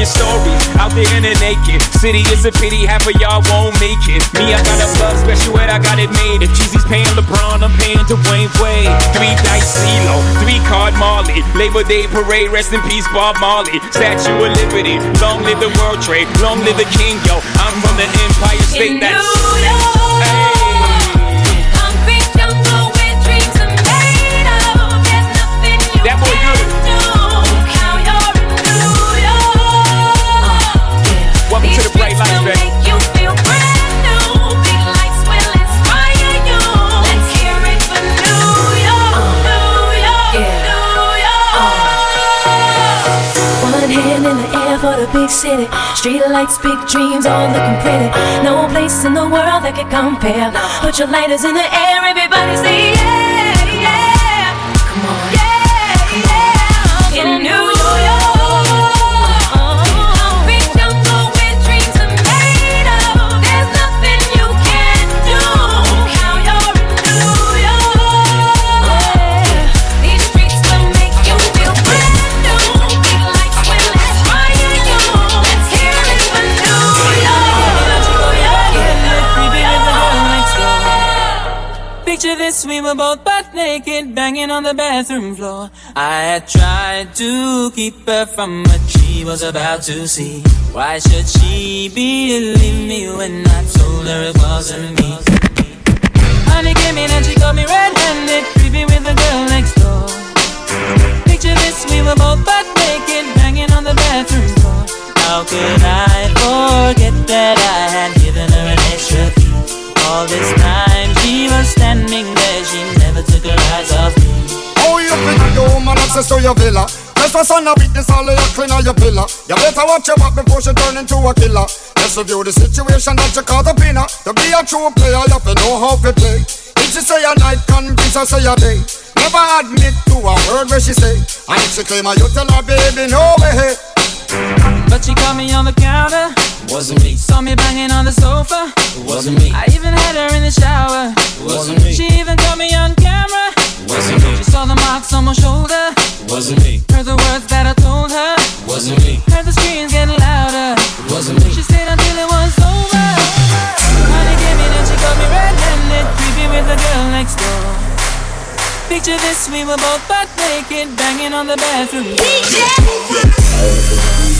Million stories out there in the naked city. It's a pity half of y'all won't make it. Me, I got a plug special ed, I got it made. If Jeezy's paying LeBron, I'm paying Dwyane Wade. Three dice CeeLo, three card Marley. Labor Day parade, rest in peace, Bob Marley. Statue of Liberty, long live the World Trade, long live the King, yo. I'm from the Empire State. That's. Hey. big city. Street lights, big dreams, all looking pretty. No place in the world that can compare. Put your lighters in the air, everybody say yeah. This, we were both butt naked, banging on the bathroom floor. I had tried to keep her from what she was about to see. Why should she believe me when I told her it wasn't me? Honey came in and she caught me red-handed, creepy with the girl next door. Picture this, we were both butt naked, banging on the bathroom floor. How could I forget that I had given her an extra key? All this time standing there, she never took her eyes off me. Oh, you think your woman access to your villa? Just for son of witness all of your clean on your pillar. You better watch your back before she turn into a killer. Let's review the situation that you caught up in her. To be a true player, you have to know how to play. If she say a night, convince her say a day. Never admit to a word where she say. And if she claim her, you tell her, baby, no way. But she caught me on the counter. Wasn't me. Saw me banging on the sofa. Wasn't me. I even had her in the shower. Wasn't me. She even caught me on camera. Wasn't me. She saw the marks on my shoulder. Wasn't me. Heard the words that I told her. Wasn't me. Heard the screams getting louder. Wasn't me. She stayed until it was over. Honey came in and she got me red-handed, creepy with the girl next door. Picture this, we were both butt naked, banging on the bathroom.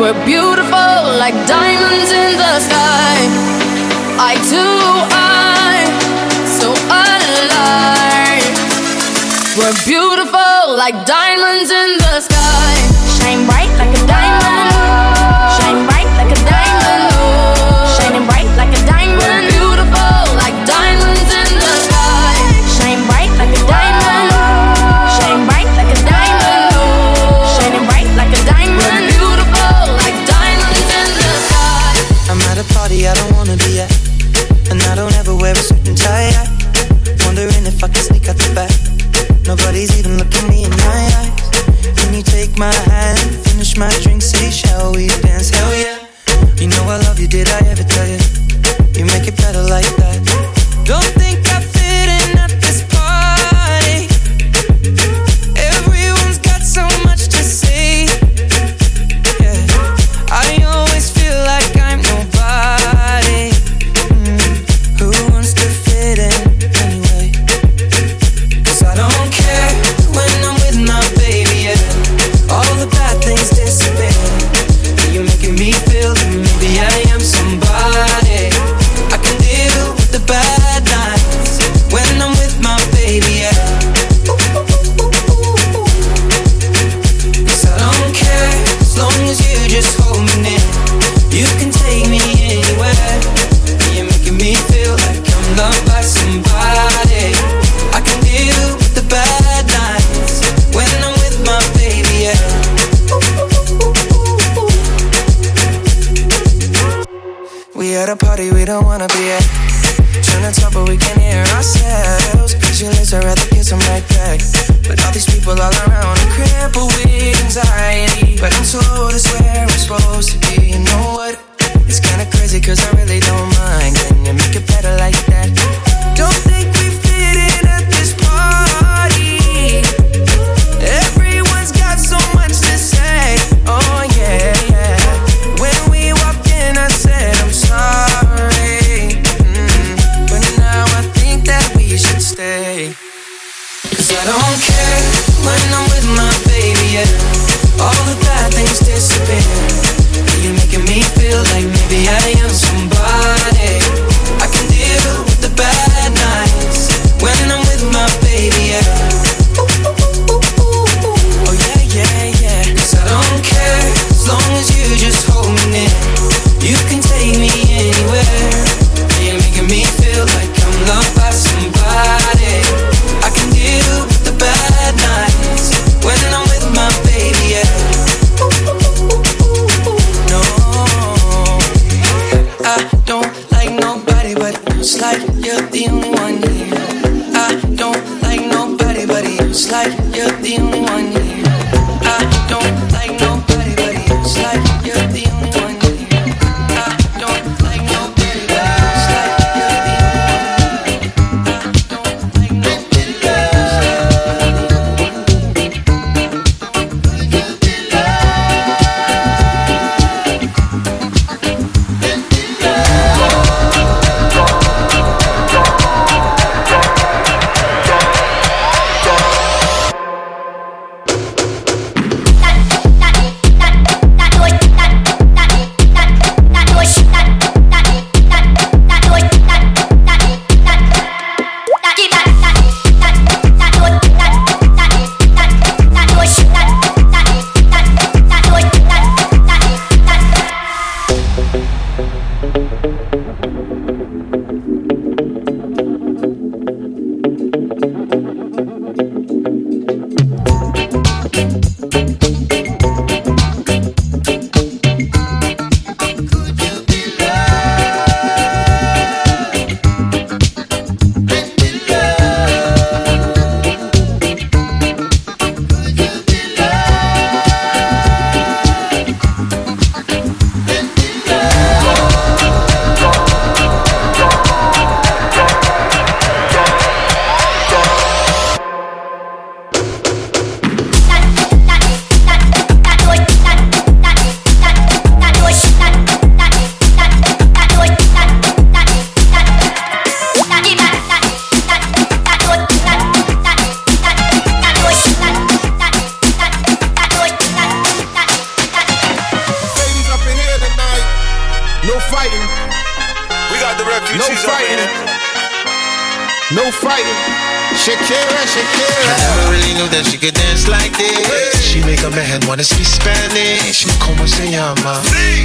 We're beautiful like diamonds in the sky. I to I, so alive. We're beautiful like diamonds in the sky. Shine bright like a diamond. Shine bright like a diamond. Shining bright like a diamond. Wondering if I can sneak out the back. Nobody's even looking me in my eyes. Can you take my hand, finish my drink? pero solo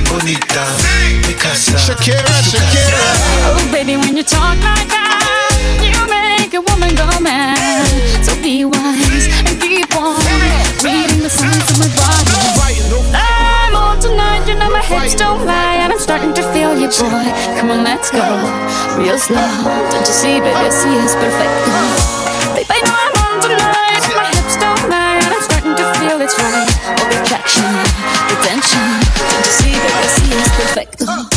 bonita, Mikasa, Shakira, Shakira. Oh, baby, when you talk like that, you make a woman go mad. So be wise and keep on reading the signs of my body. I'm on tonight, you know my hips don't lie, and I'm starting to feel you, boy. Come on, let's go, real slow. Don't you see, baby, she perfect. Baby, I know I'm on tonight, my hips don't lie, and I'm starting to feel it's right. All the attraction. Sí, porque sí es perfecto. Uh.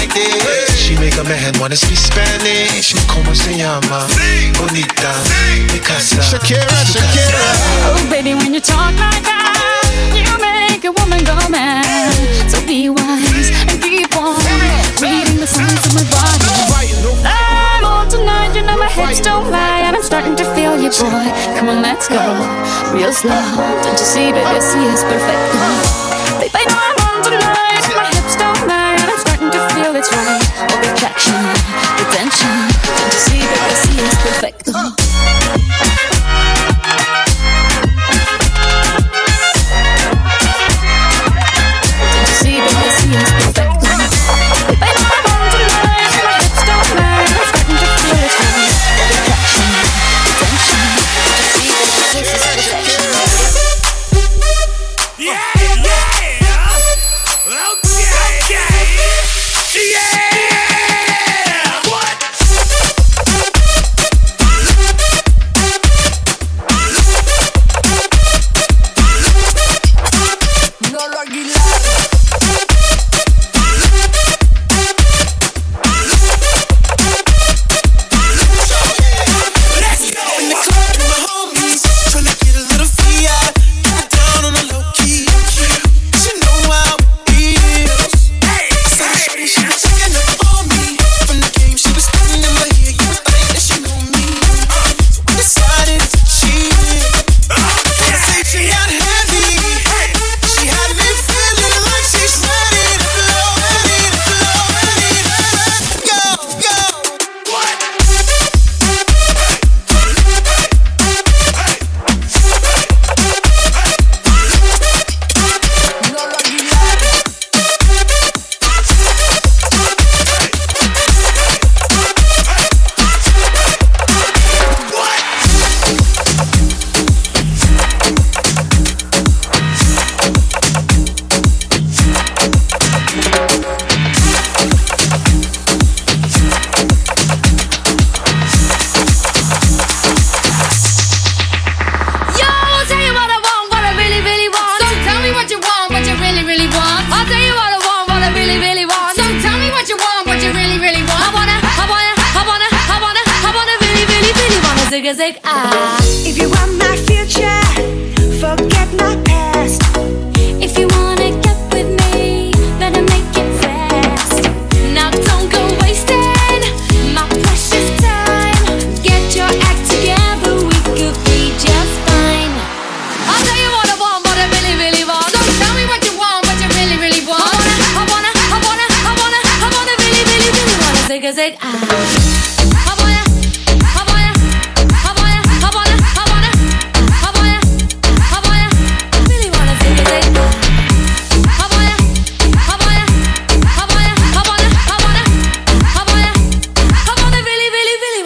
like this. She make a man wanna speak Spanish. Como se llama? Bonita. Mikasa. Shakira, Shakira. Oh, baby, when you talk like that, you make a woman go mad. So be wise and keep on reading the signs of my body. I'm on tonight, you know my hips don't lie, and I'm starting to feel you, boy. Come on, let's go. Real slow. Don't you see, baby, see it's perfect. Babe, I know I'm on tonight it's right. All the attraction, the tension. Don't you see that I see it's perfect?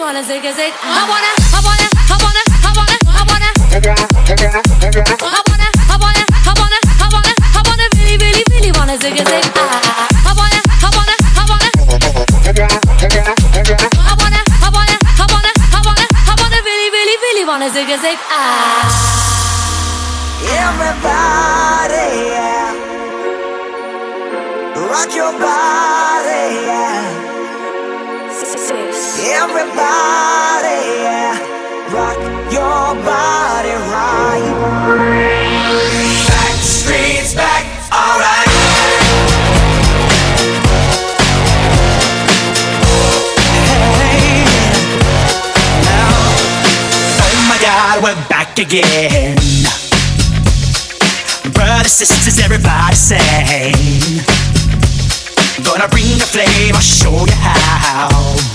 wanna zig a zig. I wanna, I wanna, I wanna, I wanna, I wanna, I wanna, I wanna, I wanna. I wanna, I wanna, I wanna. I wanna, I wanna, I wanna, I wanna, I wanna really, really, really wanna. Everybody, yeah. Rock your body. Everybody. Rock your body right. Back streets back, alright. Oh my God, we're back again. Brothers, sisters, everybody sing. Gonna bring the flame, I'll show you how.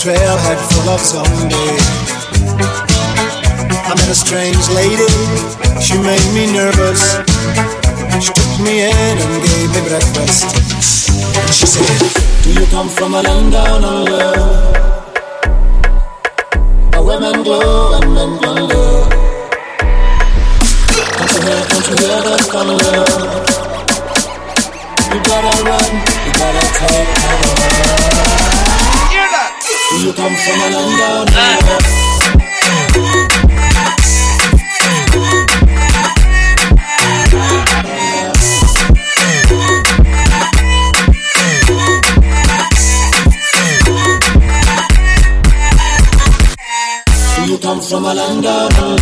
Trailhead full of zombies I met a strange lady, she made me nervous. She took me in and gave me breakfast. And She said, do you come from a land down under? Where women glow and men wonder Don't you hear, don't you hear the thunder? You better run, you better take cover. You come from a land down? Do you come from a land down